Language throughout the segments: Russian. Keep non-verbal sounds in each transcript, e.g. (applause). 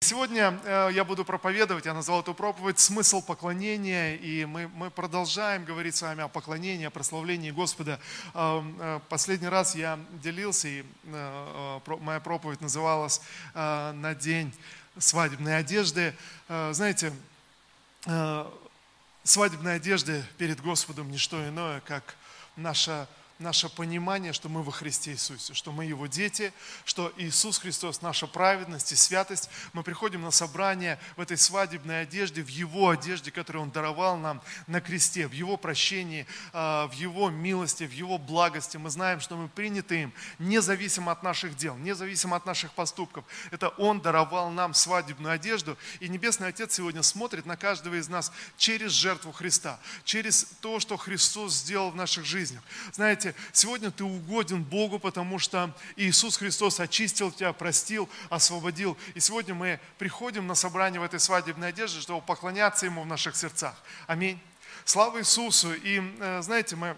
Сегодня э, я буду проповедовать, я назвал эту проповедь «Смысл поклонения», и мы, мы продолжаем говорить с вами о поклонении, о прославлении Господа. Э, э, последний раз я делился, и моя проповедь называлась «На день свадебной одежды». Знаете, свадебная одежда перед Господом – не что иное, как наша наше понимание, что мы во Христе Иисусе, что мы Его дети, что Иисус Христос наша праведность и святость. Мы приходим на собрание в этой свадебной одежде, в Его одежде, которую Он даровал нам на кресте, в Его прощении, а, в Его милости, в Его благости. Мы знаем, что мы приняты им, независимо от наших дел, независимо от наших поступков. Это Он даровал нам свадебную одежду, и Небесный Отец сегодня смотрит на каждого из нас через жертву Христа, через то, что Христос сделал в наших жизнях. Знаете, знаете, сегодня ты угоден Богу, потому что Иисус Христос очистил тебя, простил, освободил. И сегодня мы приходим на собрание в этой свадебной одежде, чтобы поклоняться Ему в наших сердцах. Аминь. Слава Иисусу! И э, знаете, мы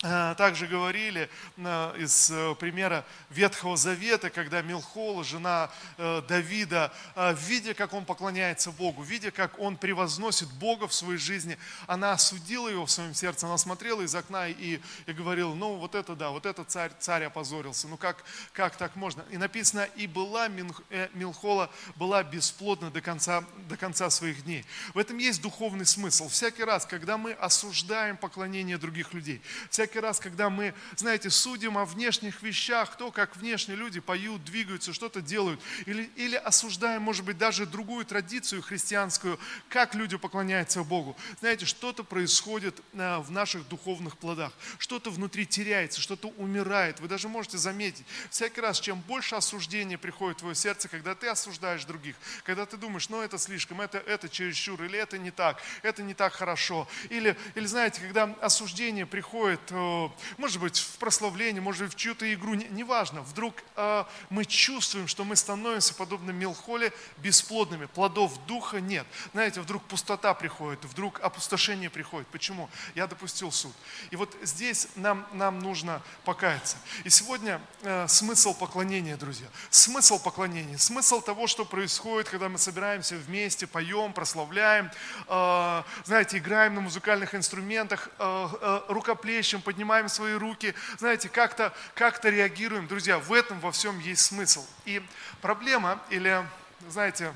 также говорили э, из э, примера Ветхого Завета, когда Милхола, жена Давида, видя, как он поклоняется Богу, видя, как он превозносит Бога в своей жизни, она осудила его в своем сердце, она смотрела из окна и, и говорила, ну вот это да, вот этот царь, царь опозорился, ну как, как так можно? И написано, и была Милхола, была бесплодна до конца, до конца своих дней. В этом есть духовный смысл. Всякий раз, когда мы осуждаем поклонение других людей, всякий всякий раз, когда мы, знаете, судим о внешних вещах, то, как внешние люди поют, двигаются, что-то делают, или, или осуждаем, может быть, даже другую традицию христианскую, как люди поклоняются Богу. Знаете, что-то происходит э, в наших духовных плодах, что-то внутри теряется, что-то умирает. Вы даже можете заметить, всякий раз, чем больше осуждения приходит в твое сердце, когда ты осуждаешь других, когда ты думаешь, ну это слишком, это, это чересчур, или это не так, это не так хорошо. Или, или знаете, когда осуждение приходит может быть, в прославление, может быть, в чью-то игру, неважно. Вдруг э, мы чувствуем, что мы становимся подобно Мелхоле бесплодными, плодов духа нет. Знаете, вдруг пустота приходит, вдруг опустошение приходит. Почему? Я допустил суд. И вот здесь нам, нам нужно покаяться. И сегодня э, смысл поклонения, друзья. Смысл поклонения, смысл того, что происходит, когда мы собираемся вместе, поем, прославляем, э, знаете, играем на музыкальных инструментах, рукоплещем, поднимаем свои руки, знаете, как-то как реагируем. Друзья, в этом во всем есть смысл. И проблема или, знаете,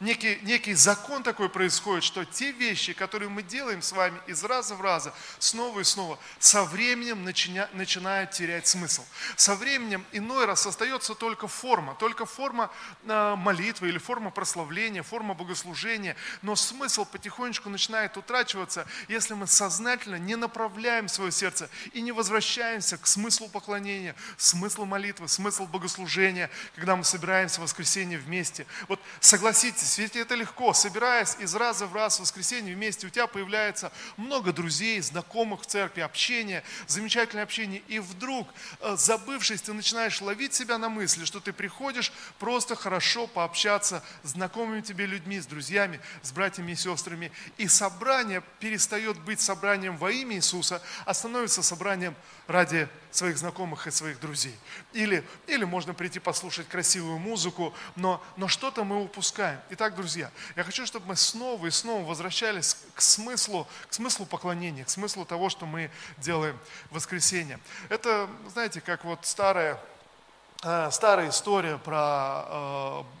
некий, некий закон такой происходит, что те вещи, которые мы делаем с вами из раза в раза, снова и снова, со временем начиня, начинают терять смысл. Со временем иной раз остается только форма, только форма э, молитвы или форма прославления, форма богослужения, но смысл потихонечку начинает утрачиваться, если мы сознательно не направляем свое сердце и не возвращаемся к смыслу поклонения, смыслу молитвы, смыслу богослужения, когда мы собираемся в воскресенье вместе. Вот Согласитесь, ведь это легко. Собираясь из раза в раз в воскресенье вместе, у тебя появляется много друзей, знакомых в церкви, общение, замечательное общение. И вдруг, э, забывшись, ты начинаешь ловить себя на мысли, что ты приходишь просто хорошо пообщаться с знакомыми тебе людьми, с друзьями, с братьями и сестрами. И собрание перестает быть собранием во имя Иисуса, а становится собранием ради своих знакомых и своих друзей. Или, или можно прийти послушать красивую музыку, но, но что-то мы упускаем. Итак, друзья, я хочу, чтобы мы снова и снова возвращались к смыслу, к смыслу поклонения, к смыслу того, что мы делаем в воскресенье. Это, знаете, как вот старая старая история про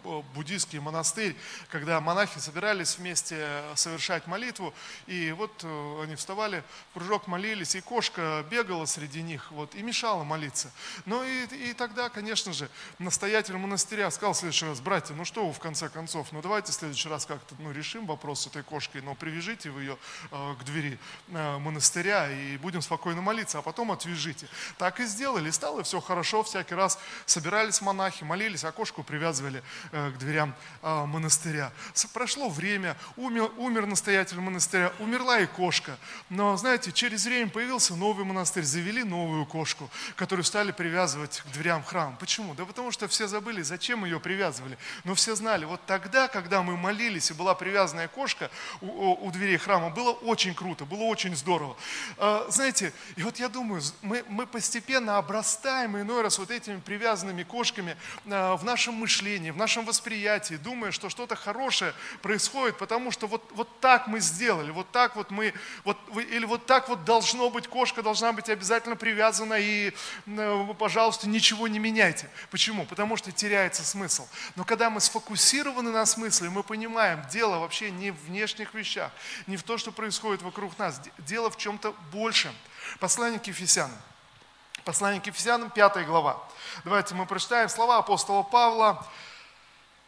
э, буддийский монастырь, когда монахи собирались вместе совершать молитву, и вот э, они вставали, в кружок молились, и кошка бегала среди них вот, и мешала молиться. Ну и, и тогда, конечно же, настоятель монастыря сказал в следующий раз, братья, ну что вы в конце концов, ну давайте в следующий раз как-то ну, решим вопрос с этой кошкой, но привяжите вы ее к двери монастыря и будем спокойно молиться, а потом отвяжите. Так и сделали, стало все хорошо, всякий раз собирались монахи, молились, окошку привязывали к дверям монастыря. Прошло время, умер, умер настоятель монастыря, умерла и кошка. Но, знаете, через время появился новый монастырь, завели новую кошку, которую стали привязывать к дверям храма. Почему? Да потому что все забыли, зачем ее привязывали. Но все знали, вот тогда, когда мы молились, и была привязанная кошка у, у дверей храма, было очень круто, было очень здорово. Знаете, и вот я думаю, мы, мы постепенно обрастаем иной раз вот этими привязанными кошками в нашем мышлении, в нашем восприятии, думая, что что-то хорошее происходит, потому что вот, вот так мы сделали, вот так вот мы, вот, или вот так вот должно быть, кошка должна быть обязательно привязана, и, пожалуйста, ничего не меняйте. Почему? Потому что теряется смысл. Но когда мы сфокусированы на смысле, мы понимаем, дело вообще не в внешних вещах, не в том, что происходит вокруг нас, дело в чем-то большем. Послание к Ефесянам. Послание к Ефесянам, 5 глава. Давайте мы прочитаем слова апостола Павла,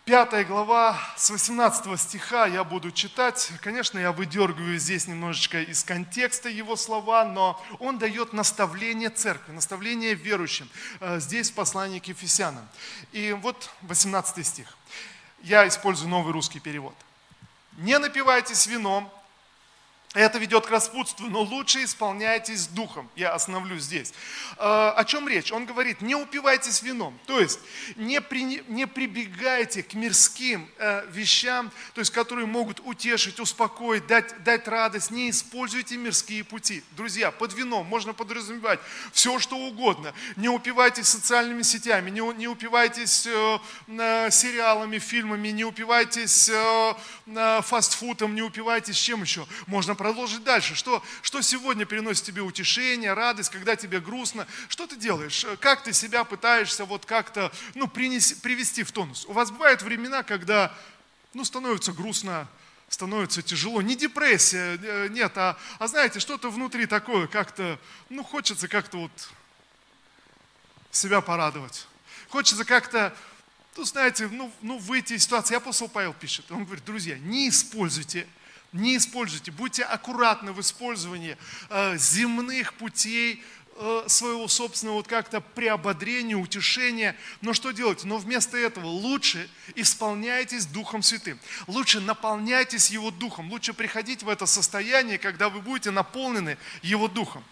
Пятая глава, с 18 стиха я буду читать. Конечно, я выдергиваю здесь немножечко из контекста его слова, но он дает наставление церкви, наставление верующим. Э, здесь в послании к Ефесянам. И вот 18 стих. Я использую новый русский перевод. «Не напивайтесь вином, это ведет к распутству, но лучше исполняйтесь духом. Я остановлюсь здесь. Э, о чем речь? Он говорит, не упивайтесь вином. То есть не, при, не прибегайте к мирским э, вещам, то есть которые могут утешить, успокоить, дать, дать радость. Не используйте мирские пути. Друзья, под вином можно подразумевать все, что угодно. Не упивайтесь социальными сетями, не, не упивайтесь э, сериалами, фильмами, не упивайтесь фастфудом, не упивайтесь чем еще. Можно продолжить дальше. Что, что сегодня приносит тебе утешение, радость, когда тебе грустно? Что ты делаешь? Как ты себя пытаешься вот как-то ну, принести, привести в тонус? У вас бывают времена, когда ну, становится грустно, становится тяжело. Не депрессия, э, нет, а, а знаете, что-то внутри такое, как-то, ну, хочется как-то вот себя порадовать. Хочется как-то, ну, знаете, ну, ну, выйти из ситуации. Апостол Павел пишет, он говорит, друзья, не используйте не используйте, будьте аккуратны в использовании э, земных путей э, своего собственного вот как-то приободрения, утешения. Но что делать? Но вместо этого лучше исполняйтесь Духом Святым. Лучше наполняйтесь Его Духом. Лучше приходить в это состояние, когда вы будете наполнены Его Духом.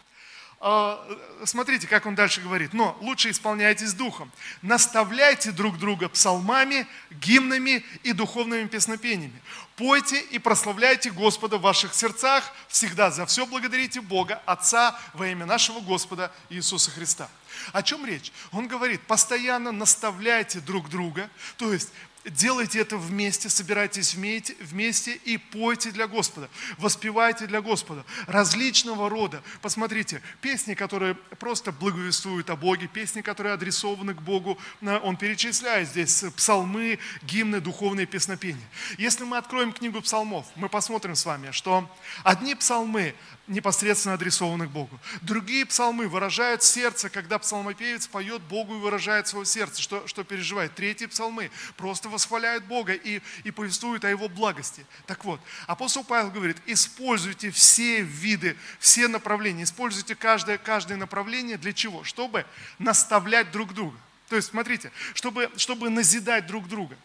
А, смотрите, как он дальше говорит. Но лучше исполняйтесь духом. Наставляйте друг друга псалмами, гимнами и духовными песнопениями. Пойте и прославляйте Господа в ваших сердцах. Всегда за все благодарите Бога, Отца, во имя нашего Господа Иисуса Христа. О чем речь? Он говорит, постоянно наставляйте друг друга, то есть Делайте это вместе, собирайтесь вместе, вместе и пойте для Господа, воспевайте для Господа. Различного рода. Посмотрите, песни, которые просто благовествуют о Боге, песни, которые адресованы к Богу, э, он перечисляет здесь псалмы, гимны, духовные песнопения. Если мы откроем книгу псалмов, мы посмотрим с вами, что одни псалмы непосредственно адресованы к Богу. Другие псалмы выражают сердце, когда псалмопевец поет Богу и выражает свое сердце, что, что переживает. Третьи псалмы просто восхваляют Бога и, и повествуют о Его благости. Так вот, апостол Павел говорит, используйте все виды, все направления, используйте каждое, каждое направление для чего? Чтобы наставлять друг друга. То есть, смотрите, чтобы, чтобы назидать друг друга.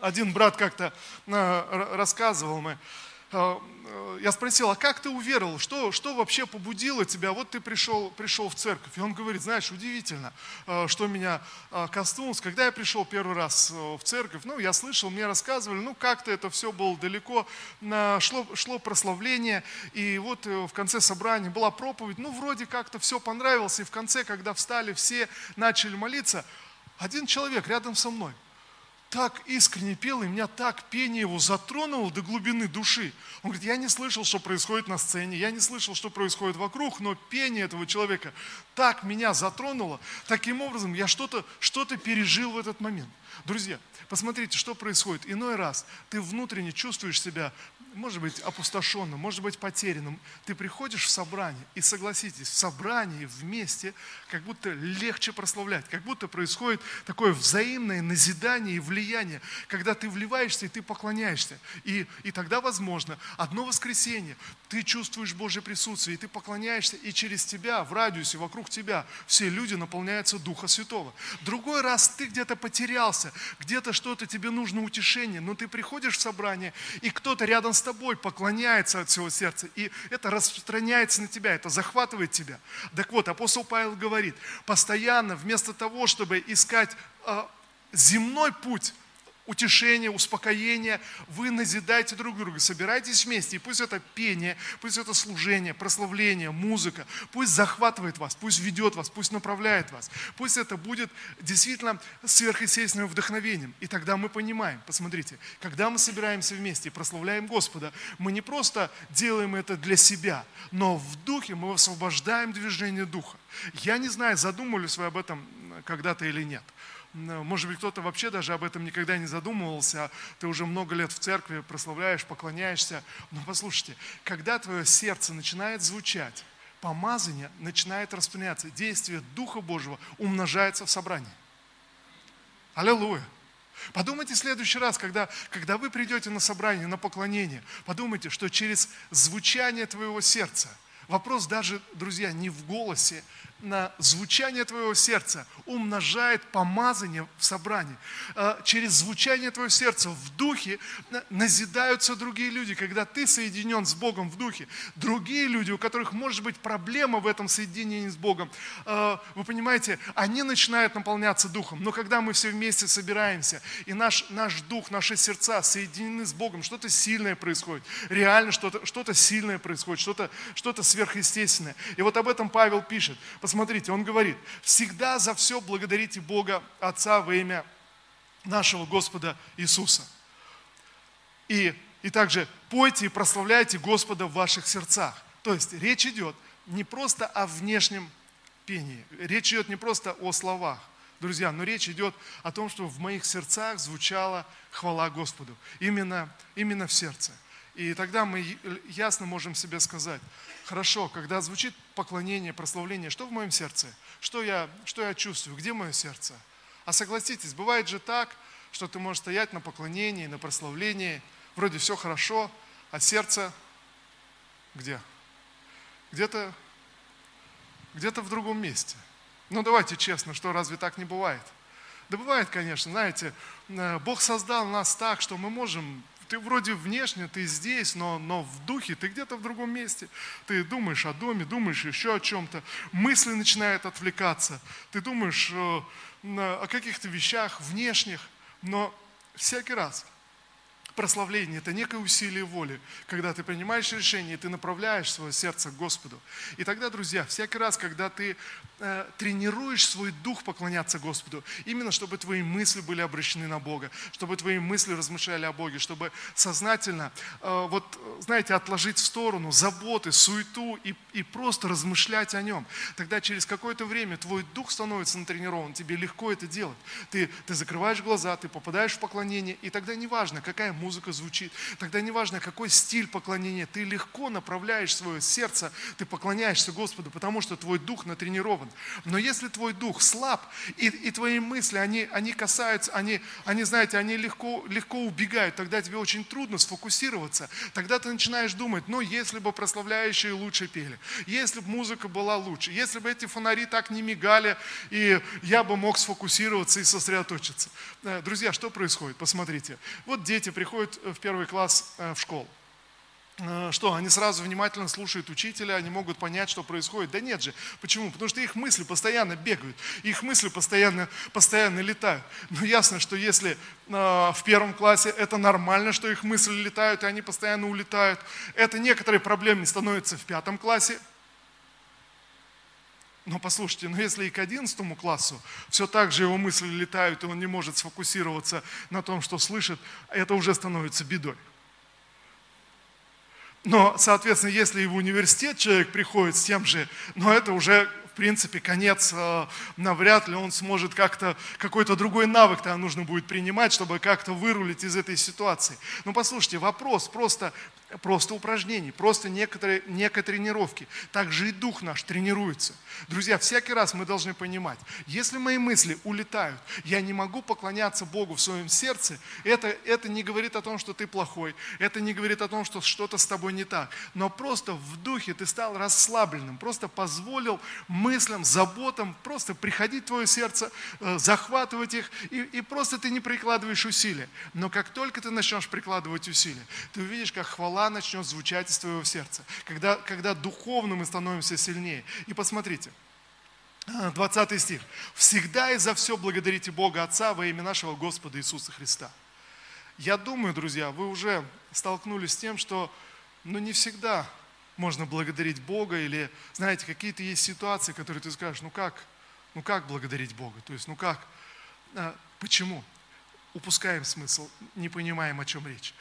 Один брат как-то а, рассказывал, мы а, я спросил, а как ты уверовал, что, что вообще побудило тебя, вот ты пришел, пришел в церковь. И он говорит, знаешь, удивительно, а, что меня а, коснулось. Когда я пришел первый раз э, в церковь, ну, я слышал, мне рассказывали, ну, как-то это все было далеко, шло, шло прославление, и вот э, в конце собрания была проповедь, ну, вроде как-то все понравилось, и в конце, когда встали все, начали молиться, один человек рядом со мной – так искренне пел, и меня так пение его затронуло до глубины души. Он говорит, я не слышал, что происходит на сцене, я не слышал, что происходит вокруг, но пение этого человека так меня затронуло, таким образом я что-то что пережил в этот момент. Друзья, посмотрите, что происходит. Иной раз ты внутренне чувствуешь себя может быть, опустошенным, может быть, потерянным, ты приходишь в собрание, и согласитесь, в собрании вместе как будто легче прославлять, как будто происходит такое взаимное назидание и влияние когда ты вливаешься и ты поклоняешься. И, и тогда, возможно, одно воскресенье ты чувствуешь Божье присутствие, и ты поклоняешься, и через тебя, в радиусе, вокруг тебя, все люди наполняются Духа Святого. Другой раз ты где-то потерялся, где-то что-то тебе нужно утешение, но ты приходишь в собрание, и кто-то рядом с тобой поклоняется от всего сердца, и это распространяется на тебя, это захватывает тебя. Так вот, апостол Павел говорит, постоянно вместо того, чтобы искать э, земной путь, утешение, успокоение, вы назидаете друг друга, собирайтесь вместе, и пусть это пение, пусть это служение, прославление, музыка, пусть захватывает вас, пусть ведет вас, пусть направляет вас, пусть это будет действительно сверхъестественным вдохновением. И тогда мы понимаем, посмотрите, когда мы собираемся вместе и прославляем Господа, мы не просто делаем это для себя, но в духе мы освобождаем движение духа. Я не знаю, задумывались вы об этом когда-то или нет – может быть, кто-то вообще даже об этом никогда не задумывался, ты уже много лет в церкви прославляешь, поклоняешься. Но послушайте, когда твое сердце начинает звучать, помазание начинает распространяться, действие Духа Божьего умножается в собрании. Аллилуйя! Подумайте в следующий раз, когда, когда вы придете на собрание, на поклонение, подумайте, что через звучание твоего сердца, вопрос даже, друзья, не в голосе, на звучание твоего сердца умножает помазание в собрании. А, через звучание твоего сердца в духе назидаются другие люди. Когда ты соединен с Богом в духе, другие люди, у которых может быть проблема в этом соединении с Богом, а, вы понимаете, они начинают наполняться духом. Но когда мы все вместе собираемся, и наш, наш дух, наши сердца соединены с Богом, что-то сильное происходит. Реально что-то что сильное происходит, что-то что сверхъестественное. И вот об этом Павел пишет. Посмотрите, он говорит, всегда за все благодарите Бога Отца во имя нашего Господа Иисуса. И, и также пойте и прославляйте Господа в ваших сердцах. То есть речь идет не просто о внешнем пении, речь идет не просто о словах, друзья, но речь идет о том, что в моих сердцах звучала хвала Господу. Именно, именно в сердце. И тогда мы ясно можем себе сказать, хорошо, когда звучит поклонение, прославление, что в моем сердце? Что я, что я чувствую? Где мое сердце? А согласитесь, бывает же так, что ты можешь стоять на поклонении, на прославлении, вроде все хорошо, а сердце где? Где-то где-то в другом месте. Ну давайте честно, что разве так не бывает? Да бывает, конечно, знаете, э, Бог создал нас так, что мы можем ты вроде внешне, ты здесь, но, но в духе ты где-то в другом месте. Ты думаешь о доме, думаешь еще о чем-то. Мысли начинают отвлекаться. Ты думаешь о, о каких-то вещах внешних, но всякий раз – прославление, это некое усилие воли, когда ты принимаешь решение, ты направляешь свое сердце к Господу. И тогда, друзья, всякий раз, когда ты э, тренируешь свой дух поклоняться Господу, именно чтобы твои мысли были обращены на Бога, чтобы твои мысли размышляли о Боге, чтобы сознательно, э, вот, знаете, отложить в сторону заботы, суету и, и просто размышлять о Нем. Тогда через какое-то время твой дух становится натренирован, тебе легко это делать. Ты, ты закрываешь глаза, ты попадаешь в поклонение, и тогда неважно, какая музыка звучит, тогда неважно, какой стиль поклонения, ты легко направляешь свое сердце, ты поклоняешься Господу, потому что твой дух натренирован. Но если твой дух слаб, и, и твои мысли, они, они касаются, они, они, знаете, они легко, легко убегают, тогда тебе очень трудно сфокусироваться. Тогда ты начинаешь думать, ну, если бы прославляющие лучше пели, если бы музыка была лучше, если бы эти фонари так не мигали, и я бы мог сфокусироваться и сосредоточиться. Э, друзья, что происходит? Посмотрите. Вот дети приходят приходят в первый класс э, в школу. Э, что, они сразу внимательно слушают учителя, они могут понять, что происходит? Да нет же. Почему? Потому что их мысли постоянно бегают, их мысли постоянно, постоянно летают. Но ясно, что если э, в первом классе это нормально, что их мысли летают, и они постоянно улетают, это некоторые проблемы становятся в пятом классе, но послушайте, но если и к 11 классу все так же его мысли летают, и он не может сфокусироваться на том, что слышит, это уже становится бедой. Но, соответственно, если и в университет человек приходит с тем же, но это уже в принципе, конец, э, навряд ли он сможет как-то, какой-то другой навык тогда нужно будет принимать, чтобы как-то вырулить из этой ситуации. Но послушайте, вопрос просто, просто упражнений, просто некоторые, некие тренировки. Также и дух наш тренируется. Друзья, всякий раз мы должны понимать, если мои мысли улетают, я не могу поклоняться Богу в своем сердце, это, это не говорит о том, что ты плохой, это не говорит о том, что что-то с тобой не так, но просто в духе ты стал расслабленным, просто позволил мыслям, заботам просто приходить в твое сердце, э, захватывать их, и, и просто ты не прикладываешь усилия. Но как только ты начнешь прикладывать усилия, ты увидишь, как хвала начнет звучать из твоего сердца, когда, когда духовно мы становимся сильнее. И посмотрите, 20 стих. «Всегда и за все благодарите Бога Отца во имя нашего Господа Иисуса Христа». Я думаю, друзья, вы уже столкнулись с тем, что ну, не всегда можно благодарить Бога или, знаете, какие-то есть ситуации, которые ты скажешь, ну как, ну как благодарить Бога? То есть, ну как? А, почему? Упускаем смысл, не понимаем, о чем речь.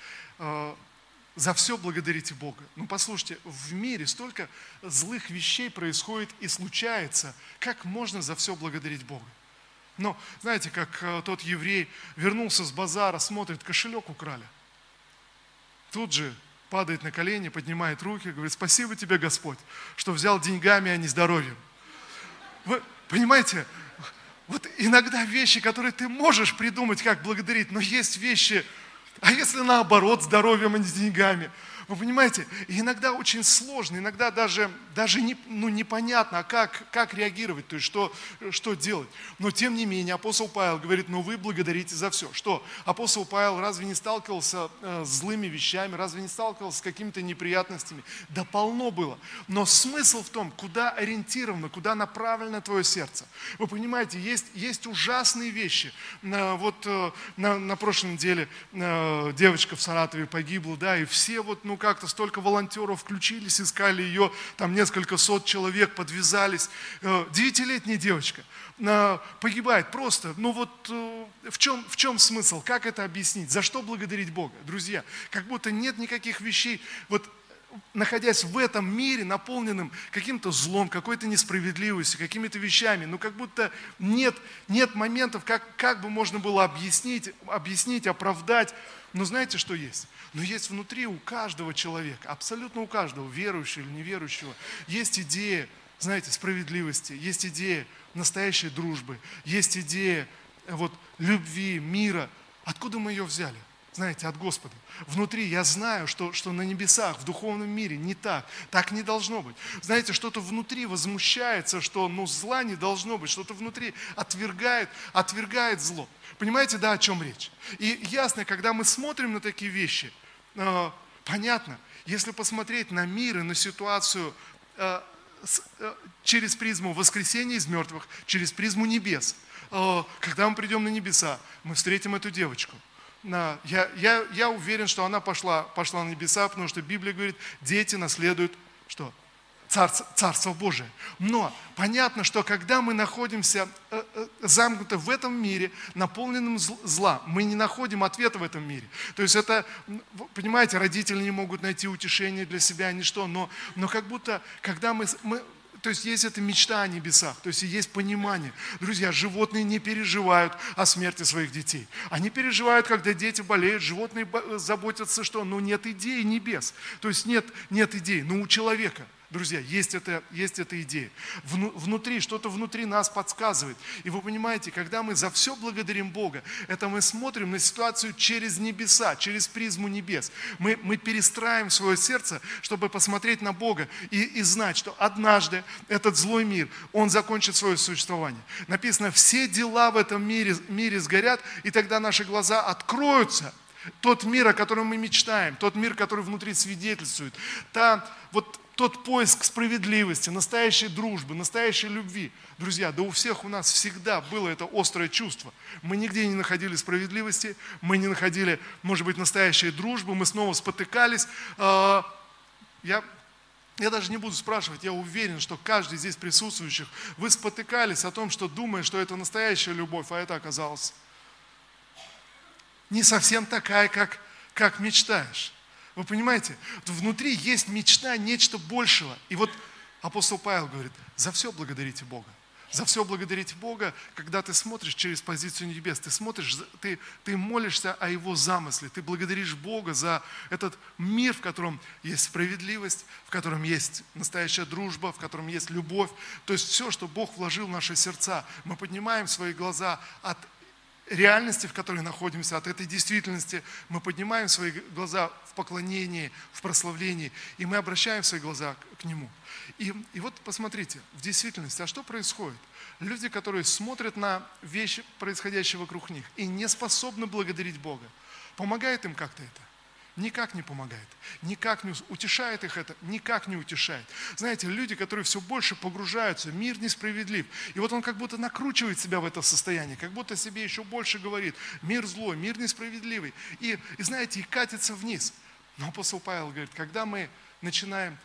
За все благодарите Бога. Ну послушайте, в мире столько злых вещей происходит и случается. Как можно за все благодарить Бога? Но знаете, как э, тот еврей вернулся с базара, смотрит, кошелек украли. Тут же падает на колени, поднимает руки, говорит, спасибо тебе, Господь, что взял деньгами, а не здоровьем. Вы понимаете, вот иногда вещи, которые ты можешь придумать, как благодарить, но есть вещи, а если наоборот, здоровьем, а не деньгами? Вы понимаете, иногда очень сложно, иногда даже, даже не, ну, непонятно, а как, как реагировать, то есть что, что делать. Но тем не менее, апостол Павел говорит, ну вы благодарите за все. Что? Апостол Павел разве не сталкивался э, с злыми вещами, разве не сталкивался с какими-то неприятностями? Да полно было. Но смысл в том, куда ориентировано, куда направлено твое сердце. Вы понимаете, есть, есть ужасные вещи. На, вот э, на, на прошлой неделе э, девочка в Саратове погибла, да, и все вот, ну, как-то столько волонтеров включились, искали ее, там несколько сот человек подвязались. Э, девятилетняя девочка погибает просто. Ну вот э, в чем, в чем смысл? Как это объяснить? За что благодарить Бога? Друзья, как будто нет никаких вещей. Вот находясь в этом мире, наполненным каким-то злом, какой-то несправедливостью, какими-то вещами, ну как будто нет, нет моментов, как, как бы можно было объяснить, объяснить, оправдать. Но знаете, что есть? Но есть внутри у каждого человека, абсолютно у каждого, верующего или неверующего, есть идея, знаете, справедливости, есть идея настоящей дружбы, есть идея вот, любви, мира. Откуда мы ее взяли? Знаете, от Господа. Внутри я знаю, что, что на небесах, в духовном мире не так. Так не должно быть. Знаете, что-то внутри возмущается, что ну, зла не должно быть, что-то внутри отвергает, отвергает зло. Понимаете, да, о чем речь? И ясно, когда мы смотрим на такие вещи, э, понятно, если посмотреть на мир и на ситуацию э, с, э, через призму воскресения из мертвых, через призму небес, э, когда мы придем на небеса, мы встретим эту девочку – я, я, я уверен, что она пошла, пошла на небеса, потому что Библия говорит, дети наследуют что? Царство, Царство Божие. Но понятно, что когда мы находимся э, э, замкнуты в этом мире, наполненном зла, мы не находим ответа в этом мире. То есть это, понимаете, родители не могут найти утешение для себя, ничто, но, но как будто, когда мы, мы то есть есть эта мечта о небесах, то есть есть понимание. Друзья, животные не переживают о смерти своих детей. Они переживают, когда дети болеют, животные заботятся, что ну нет идеи небес. То есть нет, нет идей, но у человека – Друзья, есть эта, есть эта идея. Внутри, что-то внутри нас подсказывает. И вы понимаете, когда мы за все благодарим Бога, это мы смотрим на ситуацию через небеса, через призму небес. Мы, мы перестраиваем свое сердце, чтобы посмотреть на Бога и, и знать, что однажды этот злой мир, он закончит свое существование. Написано, все дела в этом мире, мире сгорят, и тогда наши глаза откроются тот мир, о котором мы мечтаем, тот мир, который внутри свидетельствует, та вот тот поиск справедливости, настоящей дружбы, настоящей любви. Друзья, да у всех у нас всегда было это острое чувство. Мы нигде не находили справедливости, мы не находили, может быть, настоящей дружбы, мы снова спотыкались. А, я, я даже не буду спрашивать, я уверен, что каждый здесь присутствующих, вы спотыкались о том, что думая, что это настоящая любовь, а это оказалось не совсем такая, как, как мечтаешь. Вы понимаете, внутри есть мечта нечто большего. И вот апостол Павел говорит, за все благодарите Бога. За все благодарить Бога, когда ты смотришь через позицию небес, ты смотришь, ты, ты молишься о Его замысле, ты благодаришь Бога за этот мир, в котором есть справедливость, в котором есть настоящая дружба, в котором есть любовь. То есть все, что Бог вложил в наши сердца, мы поднимаем свои глаза от реальности, в которой находимся, от этой действительности, мы поднимаем свои глаза в поклонении, в прославлении, и мы обращаем свои глаза к Нему. И, и вот посмотрите, в действительности, а что происходит? Люди, которые смотрят на вещи, происходящие вокруг них, и не способны благодарить Бога, помогает им как-то это? Никак не помогает, никак не утешает их это, никак не утешает. Знаете, люди, которые все больше погружаются, мир несправедлив. И вот он как будто накручивает себя в это состояние, как будто себе еще больше говорит, мир злой, мир несправедливый. И, и знаете, и катится вниз. Но апостол Павел говорит, когда мы начинаем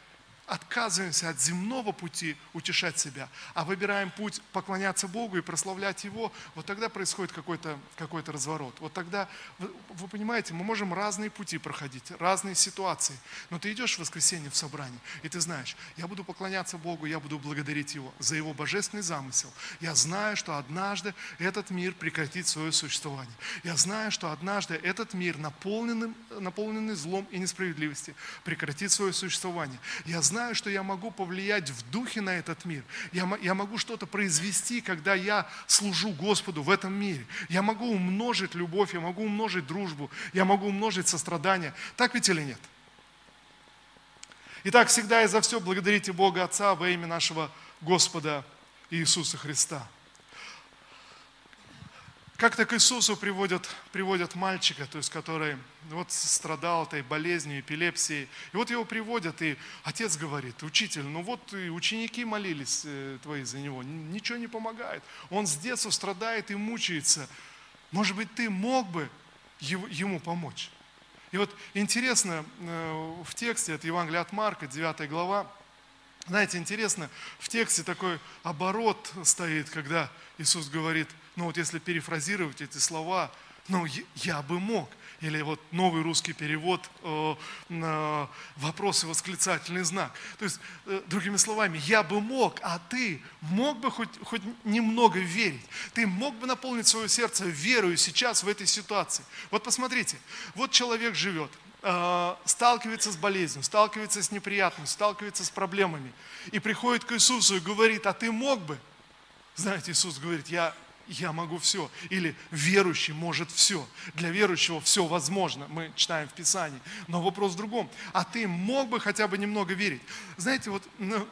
отказываемся от земного пути утешать себя, а выбираем путь поклоняться Богу и прославлять Его, вот тогда происходит какой-то какой разворот. Вот тогда, вы, вы понимаете, мы можем разные пути проходить, разные ситуации. Но ты идешь в воскресенье в собрание, и ты знаешь, я буду поклоняться Богу, я буду благодарить Его за Его божественный замысел. Я знаю, что однажды этот мир прекратит свое существование. Я знаю, что однажды этот мир, наполненный, наполненный злом и несправедливостью, прекратит свое существование. Я знаю, знаю, что я могу повлиять в духе на этот мир. Я, я могу что-то произвести, когда я служу Господу в этом мире. Я могу умножить любовь, я могу умножить дружбу, я могу умножить сострадание. Так ведь или нет? Итак, всегда и за все благодарите Бога Отца во имя нашего Господа Иисуса Христа. Как-то к Иисусу приводят, приводят мальчика, то есть который вот страдал этой болезнью, эпилепсией. И вот его приводят, и отец говорит, учитель, ну вот и ученики молились э, твои за него, ничего не помогает. Он с детства страдает и мучается. Может быть, ты мог бы ему помочь? И вот интересно, э, в тексте, это Евангелие от Марка, 9 глава, знаете, интересно, в тексте такой оборот стоит, когда Иисус говорит – ну вот если перефразировать эти слова, ну я бы мог. Или вот новый русский перевод, э, вопрос и восклицательный знак. То есть, э, другими словами, я бы мог, а ты мог бы хоть, хоть немного верить. Ты мог бы наполнить свое сердце верою сейчас в этой ситуации. Вот посмотрите, вот человек живет, э, сталкивается с болезнью, сталкивается с неприятностью, сталкивается с проблемами. И приходит к Иисусу и говорит, а ты мог бы? Знаете, Иисус говорит, я я могу все. Или верующий может все. Для верующего все возможно, мы читаем в Писании. Но вопрос в другом. А ты мог бы хотя бы немного верить? Знаете, вот ну,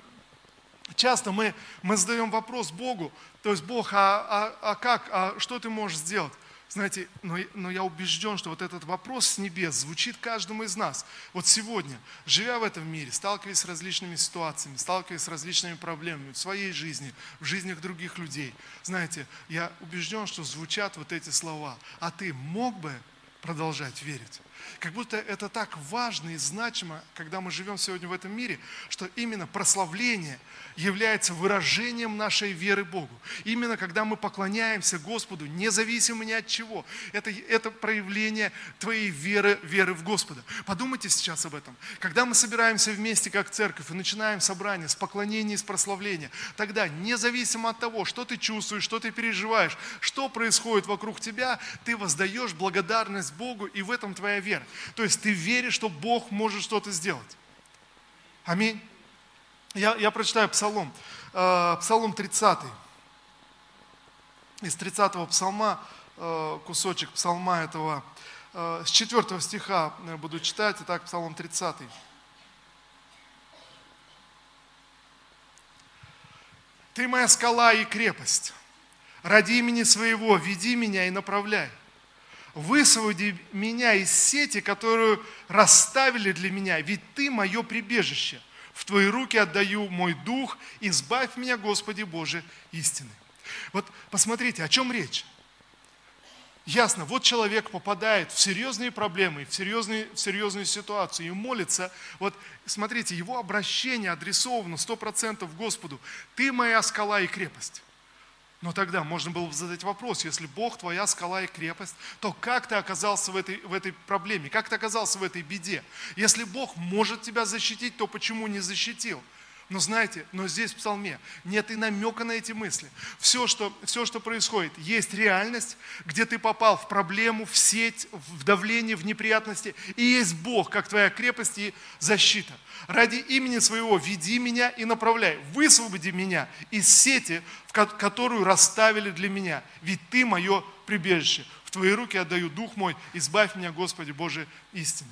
часто мы, мы задаем вопрос Богу, то есть Бог, а, а, а как, а что ты можешь сделать? Знаете, но, но я убежден, что вот этот вопрос с небес звучит каждому из нас. Вот сегодня, живя в этом мире, сталкиваясь с различными ситуациями, сталкиваясь с различными проблемами в своей жизни, в жизнях других людей, знаете, я убежден, что звучат вот эти слова. А ты мог бы продолжать верить? Как будто это так важно и значимо, когда мы живем сегодня в этом мире, что именно прославление является выражением нашей веры Богу. Именно когда мы поклоняемся Господу, независимо ни от чего, это, это проявление твоей веры, веры в Господа. Подумайте сейчас об этом. Когда мы собираемся вместе как церковь и начинаем собрание с поклонения и с прославления, тогда независимо от того, что ты чувствуешь, что ты переживаешь, что происходит вокруг тебя, ты воздаешь благодарность Богу, и в этом твоя вера вера. То есть ты веришь, что Бог может что-то сделать. Аминь. Я, я прочитаю Псалом. Э, Псалом 30. Из 30 псалма, э, кусочек псалма этого, э, с 4 стиха буду читать. Итак, Псалом 30. Ты моя скала и крепость. Ради имени своего веди меня и направляй высвободи меня из сети, которую расставили для меня, ведь Ты мое прибежище. В Твои руки отдаю мой дух, избавь меня, Господи Боже, истины. Вот посмотрите, о чем речь. Ясно, вот человек попадает в серьезные проблемы, в, серьезные, в серьезную ситуацию и молится. Вот смотрите, его обращение адресовано 100% Господу. Ты моя скала и крепость. Но тогда можно было бы задать вопрос, если Бог твоя скала и крепость, то как ты оказался в этой, в этой проблеме, как ты оказался в этой беде? Если Бог может тебя защитить, то почему не защитил? Но знаете, но здесь в псалме нет и намека на эти мысли. Все что, все, что происходит, есть реальность, где ты попал в проблему, в сеть, в давление, в неприятности. И есть Бог, как твоя крепость и защита. Ради имени своего веди меня и направляй. Высвободи меня из сети, которую расставили для меня. Ведь ты мое прибежище. В твои руки отдаю дух мой. Избавь меня, Господи Боже, истины.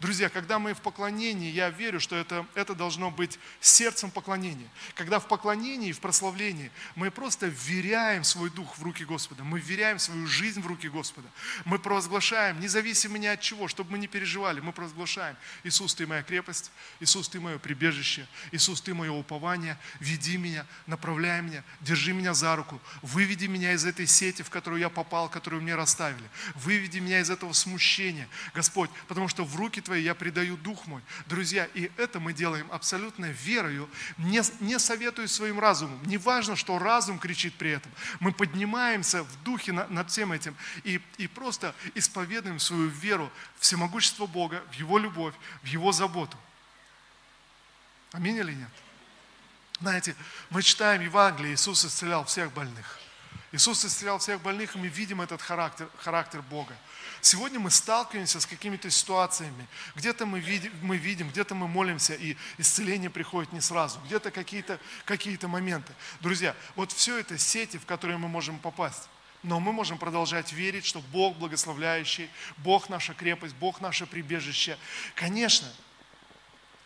Друзья, когда мы в поклонении, я верю, что это, это должно быть сердцем поклонения. Когда в поклонении, в прославлении мы просто вверяем свой дух в руки Господа, мы вверяем свою жизнь в руки Господа. Мы провозглашаем, независимо ни от чего, чтобы мы не переживали, мы провозглашаем, Иисус, Ты моя крепость, Иисус, Ты мое прибежище, Иисус, Ты мое упование, веди меня, направляй меня, держи меня за руку, выведи меня из этой сети, в которую я попал, которую мне расставили, выведи меня из этого смущения, Господь, потому что в руки Твои я предаю Дух мой. Друзья, и это мы делаем абсолютно верою, не, не советую своим разумом. Не важно, что разум кричит при этом. Мы поднимаемся в духе над всем этим и, и просто исповедуем свою веру в всемогущество Бога, в Его любовь, в Его заботу. Аминь или нет? Знаете, мы читаем Евангелие, Иисус исцелял всех больных. Иисус исцелял всех больных, и мы видим этот характер, характер Бога. Сегодня мы сталкиваемся с какими-то ситуациями. Где-то мы видим, мы видим где-то мы молимся, и исцеление приходит не сразу. Где-то какие-то какие моменты. Друзья, вот все это сети, в которые мы можем попасть. Но мы можем продолжать верить, что Бог благословляющий, Бог наша крепость, Бог наше прибежище. Конечно,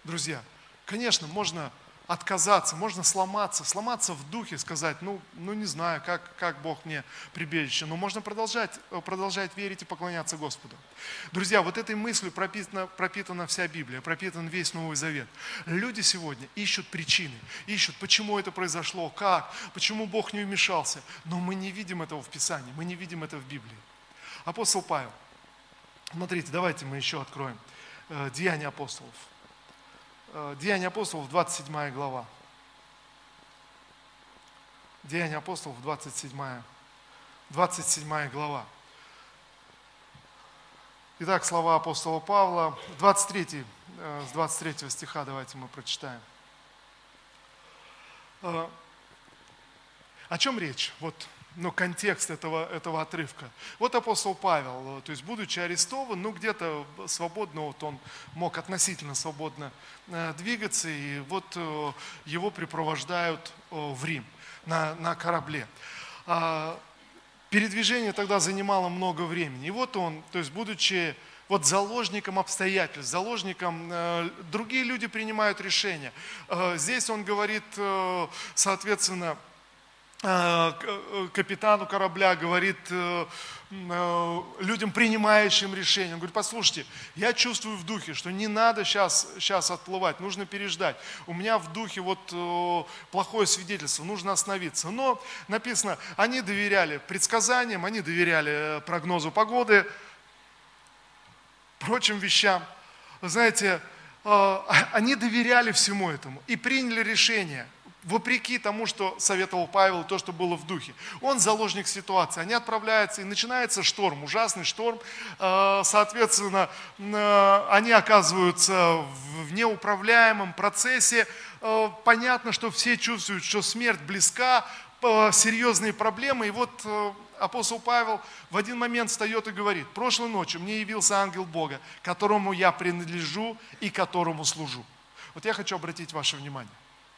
друзья, конечно, можно отказаться, можно сломаться, сломаться в духе, сказать, ну, ну не знаю, как, как Бог мне прибежище, но можно продолжать, э, продолжать верить и поклоняться Господу. Друзья, вот этой мыслью пропитана, пропитана вся Библия, пропитан весь Новый Завет. Люди сегодня ищут причины, ищут, почему это произошло, как, почему Бог не вмешался, но мы не видим этого в Писании, мы не видим это в Библии. Апостол Павел, смотрите, давайте мы еще откроем э, Деяния апостолов. Э, Деяния апостолов, 27 глава. Деяния апостолов, 27, 27 глава. Итак, слова апостола Павла, 23, э, с 23 стиха давайте мы прочитаем. Э, о чем речь? Вот ну, контекст этого, этого отрывка. Вот апостол Павел, то есть будучи арестован, ну где-то свободно, вот он мог относительно свободно э, двигаться, и вот э, его припровождают э, в Рим на, на корабле. А, передвижение тогда занимало много времени. И вот он, то есть будучи вот заложником обстоятельств, заложником, э, другие люди принимают решения. Э, здесь он говорит, э, соответственно, Э, э, капитану корабля, говорит э, людям, принимающим решения, он говорит, послушайте, я чувствую в духе, что не надо сейчас, сейчас отплывать, нужно переждать. У меня в духе вот плохое свидетельство, нужно остановиться. Но написано, они доверяли предсказаниям, они доверяли прогнозу погоды, прочим вещам. знаете, (laughs) они доверяли всему этому и приняли решение – вопреки тому, что советовал Павел, то, что было в духе. Он заложник ситуации. Они отправляются, и начинается шторм, ужасный шторм. Э, соответственно, э, они оказываются в неуправляемом процессе. Э, понятно, что все чувствуют, что смерть близка, серьезные проблемы. И вот апостол Павел в один момент встает и говорит, прошлой ночью мне явился ангел Бога, которому я принадлежу и которому служу. Вот я хочу обратить ваше внимание.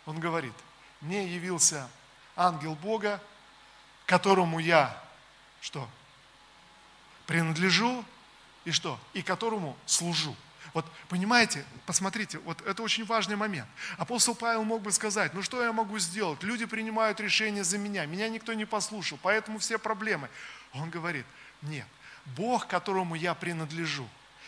Он говорит, мне явился ангел Бога, которому я что? Принадлежу и что? И которому служу. Вот понимаете, посмотрите, вот это очень важный момент. Апостол Павел мог бы сказать, ну что я могу сделать? Люди принимают решения за меня, меня никто не послушал, поэтому все проблемы. Он говорит, нет, Бог, которому я принадлежу,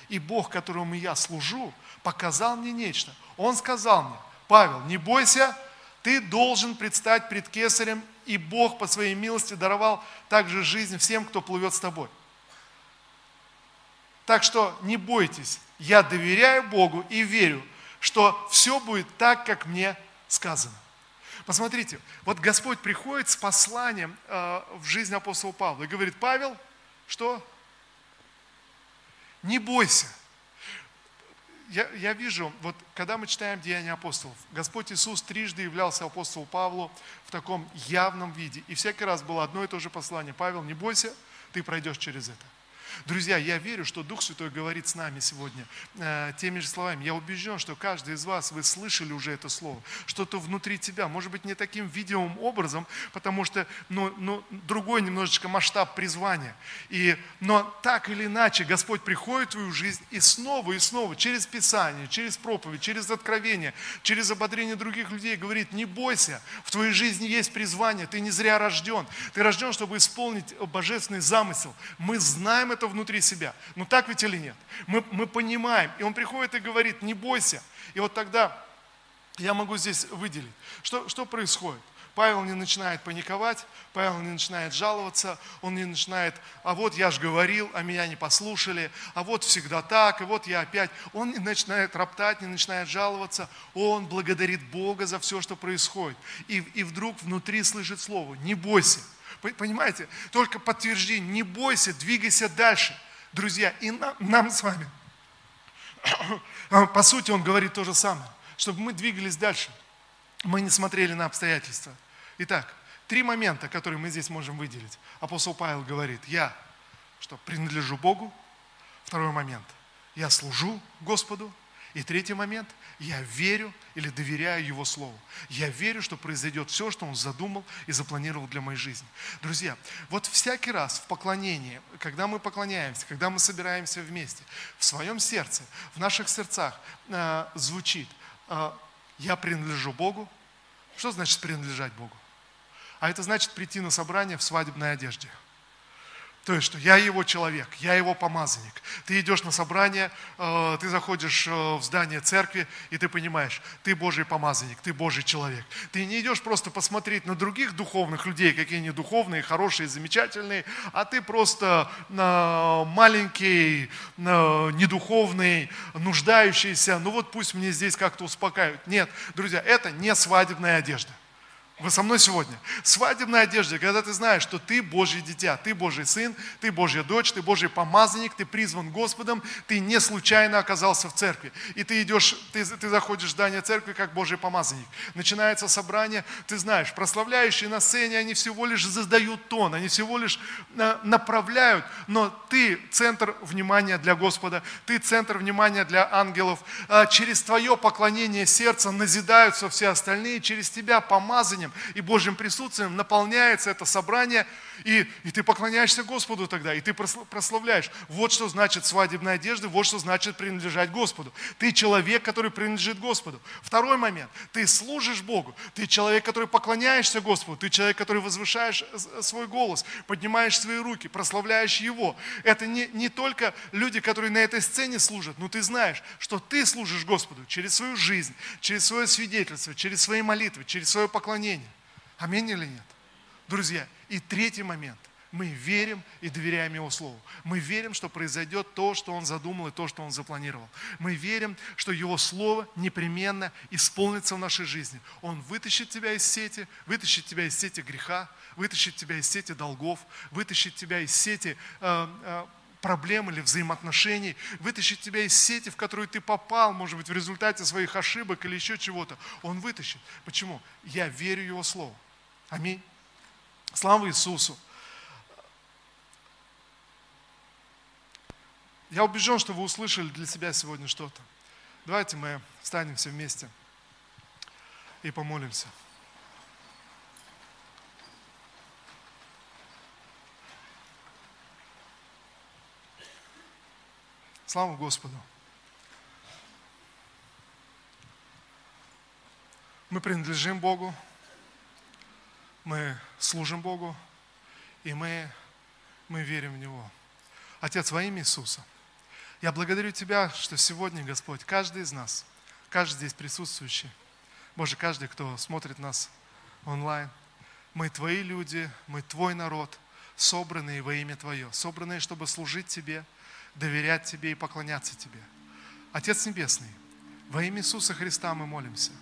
и Бог, которому я служу, показал мне нечто. Он сказал мне, Павел, не бойся, ты должен предстать пред кесарем, и Бог по своей милости даровал также жизнь всем, кто плывет с тобой. Так что не бойтесь, я доверяю Богу и верю, что все будет так, как мне сказано. Посмотрите, вот Господь приходит с посланием э, в жизнь апостола Павла и говорит, Павел, что? Не бойся. Я, я вижу, вот когда мы читаем Деяния апостолов, Господь Иисус трижды являлся апостолу Павлу в таком явном виде. И всякий раз было одно и то же послание. Павел, не бойся, ты пройдешь через это. Друзья, я верю, что Дух Святой говорит с нами сегодня э, теми же словами. Я убежден, что каждый из вас, вы слышали уже это слово, что-то внутри тебя, может быть, не таким видимым образом, потому что ну, ну, другой немножечко масштаб призвания. И, но так или иначе, Господь приходит в твою жизнь и снова и снова, через Писание, через проповедь, через откровение, через ободрение других людей говорит, не бойся, в твоей жизни есть призвание, ты не зря рожден. Ты рожден, чтобы исполнить божественный замысел. Мы знаем это внутри себя. Ну так ведь или нет? Мы, мы понимаем. И он приходит и говорит, не бойся. И вот тогда я могу здесь выделить. Что, что происходит? Павел не начинает паниковать, Павел не начинает жаловаться, он не начинает, а вот я же говорил, а меня не послушали, а вот всегда так, и вот я опять. Он не начинает роптать, не начинает жаловаться, он благодарит Бога за все, что происходит. И, и вдруг внутри слышит слово, не бойся. Понимаете? Только подтверждение, не бойся, двигайся дальше. Друзья, и нам, нам с вами, (coughs) по сути, он говорит то же самое, чтобы мы двигались дальше. Мы не смотрели на обстоятельства. Итак, три момента, которые мы здесь можем выделить. Апостол Павел говорит, я что, принадлежу Богу. Второй момент, я служу Господу. И третий момент, я верю или доверяю Его Слову. Я верю, что произойдет все, что Он задумал и запланировал для моей жизни. Друзья, вот всякий раз в поклонении, когда мы поклоняемся, когда мы собираемся вместе, в своем сердце, в наших сердцах э, звучит, э, я принадлежу Богу. Что значит принадлежать Богу? А это значит прийти на собрание в свадебной одежде – то есть, что я его человек, я его помазанник. Ты идешь на собрание, э, ты заходишь э, в здание церкви, и ты понимаешь, ты Божий помазанник, ты Божий человек. Ты не идешь просто посмотреть на других духовных людей, какие они духовные, хорошие, замечательные, а ты просто маленький, недуховный, нуждающийся, ну вот пусть мне здесь как-то успокаивают. Нет, друзья, это не свадебная одежда. Вы со мной сегодня? Свадебная одежда, когда ты знаешь, что ты Божий дитя, ты Божий сын, ты Божья дочь, ты Божий помазанник, ты призван Господом, ты не случайно оказался в церкви. И ты идешь, ты, ты заходишь в здание церкви как Божий помазанник. Начинается собрание, ты знаешь, прославляющие на сцене, они всего лишь задают тон, они всего лишь э, направляют, но ты центр внимания для Господа, ты центр внимания для ангелов. А через твое поклонение сердца назидаются все остальные, через тебя помазанием помазанием и Божьим присутствием наполняется это собрание, и, и ты поклоняешься Господу тогда, и ты прославляешь. Вот что значит свадебная одежда, вот что значит принадлежать Господу. Ты человек, который принадлежит Господу. Второй момент, ты служишь Богу, ты человек, который поклоняешься Господу, ты человек, который возвышаешь свой голос, поднимаешь свои руки, прославляешь Его. Это не, не только люди, которые на этой сцене служат, но ты знаешь, что ты служишь Господу через свою жизнь, через свое свидетельство, через свои молитвы, через свое поклонение. Аминь или нет? Друзья, и третий момент. Мы верим и доверяем Его Слову. Мы верим, что произойдет то, что Он задумал и то, что Он запланировал. Мы верим, что Его Слово непременно исполнится в нашей жизни. Он вытащит тебя из сети, вытащит тебя из сети греха, вытащит тебя из сети долгов, вытащит тебя из сети э, э, проблем или взаимоотношений, вытащит тебя из сети, в которую ты попал, может быть, в результате своих ошибок или еще чего-то. Он вытащит. Почему? Я верю Его Слову. Аминь. Слава Иисусу. Я убежден, что вы услышали для себя сегодня что-то. Давайте мы встанем все вместе и помолимся. Слава Господу. Мы принадлежим Богу мы служим Богу, и мы, мы верим в Него. Отец, во имя Иисуса, я благодарю Тебя, что сегодня, Господь, каждый из нас, каждый здесь присутствующий, Боже, каждый, кто смотрит нас онлайн, мы Твои люди, мы Твой народ, собранные во имя Твое, собранные, чтобы служить Тебе, доверять Тебе и поклоняться Тебе. Отец Небесный, во имя Иисуса Христа мы молимся.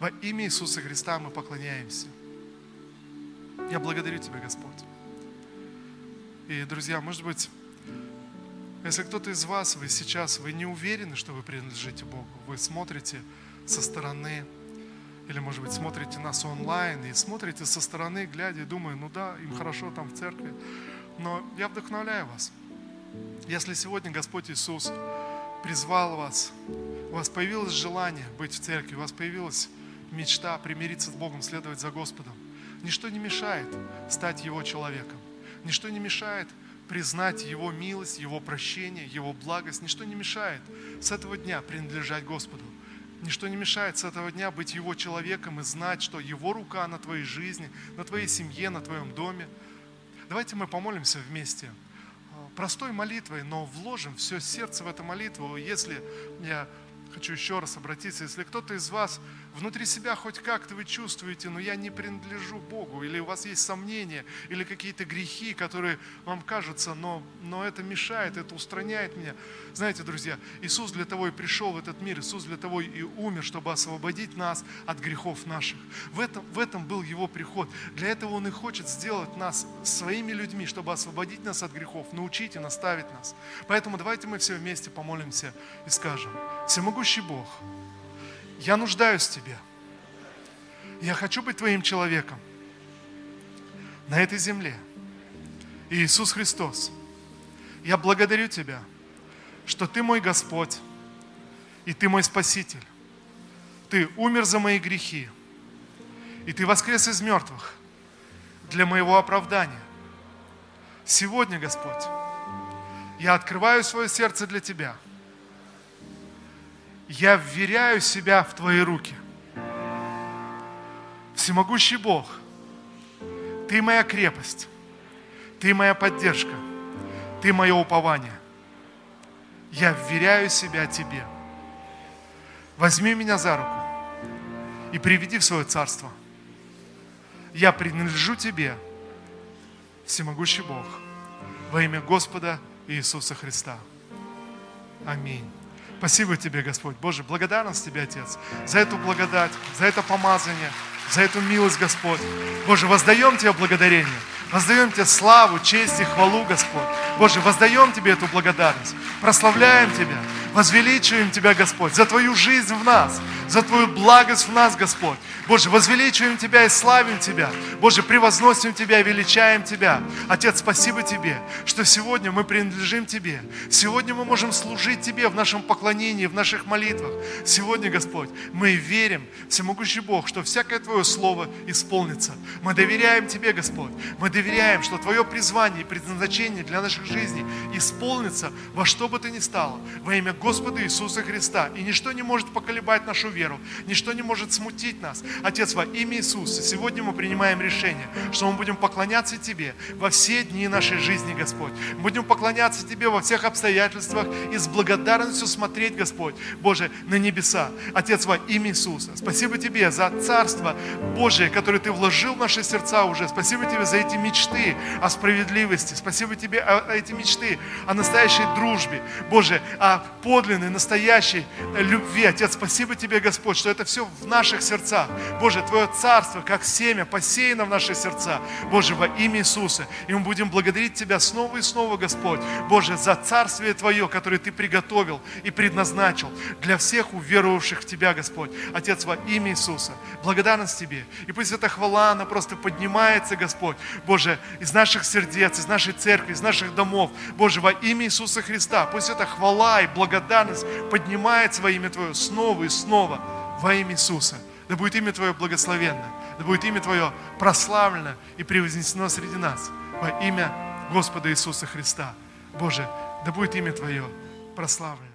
Во имя Иисуса Христа мы поклоняемся. Я благодарю Тебя, Господь. И, друзья, может быть, Если кто-то из вас, вы сейчас, вы не уверены, что вы принадлежите Богу, вы смотрите со стороны, или, может быть, смотрите нас онлайн и смотрите со стороны, глядя и думая, ну да, им хорошо там в церкви. Но я вдохновляю вас. Если сегодня Господь Иисус призвал вас, у вас появилось желание быть в церкви, у вас появилась мечта примириться с Богом, следовать за Господом, ничто не мешает стать Его человеком. Ничто не мешает признать Его милость, Его прощение, Его благость. Ничто не мешает с этого дня принадлежать Господу. Ничто не мешает с этого дня быть Его человеком и знать, что Его рука на твоей жизни, на твоей семье, на твоем доме. Давайте мы помолимся вместе э, простой молитвой, но вложим все сердце в эту молитву. Если я хочу еще раз обратиться, если кто-то из вас внутри себя хоть как-то вы чувствуете, но я не принадлежу Богу, или у вас есть сомнения, или какие-то грехи, которые вам кажутся, но, но это мешает, это устраняет меня. Знаете, друзья, Иисус для того и пришел в этот мир, Иисус для того и умер, чтобы освободить нас от грехов наших. В этом, в этом был Его приход. Для этого Он и хочет сделать нас своими людьми, чтобы освободить нас от грехов, научить и наставить нас. Поэтому давайте мы все вместе помолимся и скажем, Всемогущий Бог, я нуждаюсь в Тебе. Я хочу быть Твоим человеком на этой земле. Иисус Христос, я благодарю Тебя, что Ты мой Господь, и Ты мой Спаситель. Ты умер за мои грехи, и Ты воскрес из мертвых для моего оправдания. Сегодня, Господь, я открываю свое сердце для Тебя – я вверяю себя в Твои руки. Всемогущий Бог, Ты моя крепость, Ты моя поддержка, Ты мое упование. Я вверяю себя Тебе. Возьми меня за руку и приведи в свое царство. Я принадлежу Тебе, всемогущий Бог, во имя Господа Иисуса Христа. Аминь. Спасибо Тебе, Господь. Боже, благодарность Тебе, Отец, за эту благодать, за это помазание, за эту милость, Господь. Боже, воздаем Тебе благодарение, воздаем Тебе славу, честь и хвалу, Господь. Боже, воздаем Тебе эту благодарность, прославляем Тебя, возвеличиваем Тебя, Господь, за Твою жизнь в нас, за Твою благость в нас, Господь. Боже, возвеличиваем Тебя и славим Тебя. Боже, превозносим Тебя, величаем Тебя. Отец, спасибо Тебе, что сегодня мы принадлежим Тебе. Сегодня мы можем служить Тебе в нашем поклонении, в наших молитвах. Сегодня, Господь, мы верим, всемогущий Бог, что всякое Твое Слово исполнится. Мы доверяем Тебе, Господь. Мы доверяем, что Твое призвание и предназначение для наших жизней исполнится во что бы то ни стало, во имя Господа Иисуса Христа. И ничто не может поколебать нашу веру, ничто не может смутить нас. Отец, во имя Иисуса, сегодня мы принимаем решение, что мы будем поклоняться Тебе во все дни нашей жизни, Господь. Мы будем поклоняться Тебе во всех обстоятельствах и с благодарностью смотреть, Господь, Боже, на небеса. Отец, во имя Иисуса, спасибо Тебе за Царство Божие, которое Ты вложил в наши сердца уже. Спасибо Тебе за эти мечты о справедливости. Спасибо Тебе о, эти мечты о настоящей дружбе. Боже, о подлинной, настоящей любви. Отец, спасибо Тебе, Господь, что это все в наших сердцах. Боже, Твое Царство, как семя, посеяно в наши сердца. Боже, во имя Иисуса. И мы будем благодарить Тебя снова и снова, Господь. Боже, за Царствие Твое, которое Ты приготовил и предназначил для всех уверовавших в Тебя, Господь. Отец, во имя Иисуса. Благодарность Тебе. И пусть эта хвала, она просто поднимается, Господь. Боже, из наших сердец, из нашей церкви, из наших домов. Боже, во имя Иисуса Христа. Пусть эта хвала и благодарность поднимается во имя Твое снова и снова во имя Иисуса. Да будет имя Твое благословенно, да будет имя Твое прославлено и превознесено среди нас во имя Господа Иисуса Христа. Боже, да будет имя Твое прославлено.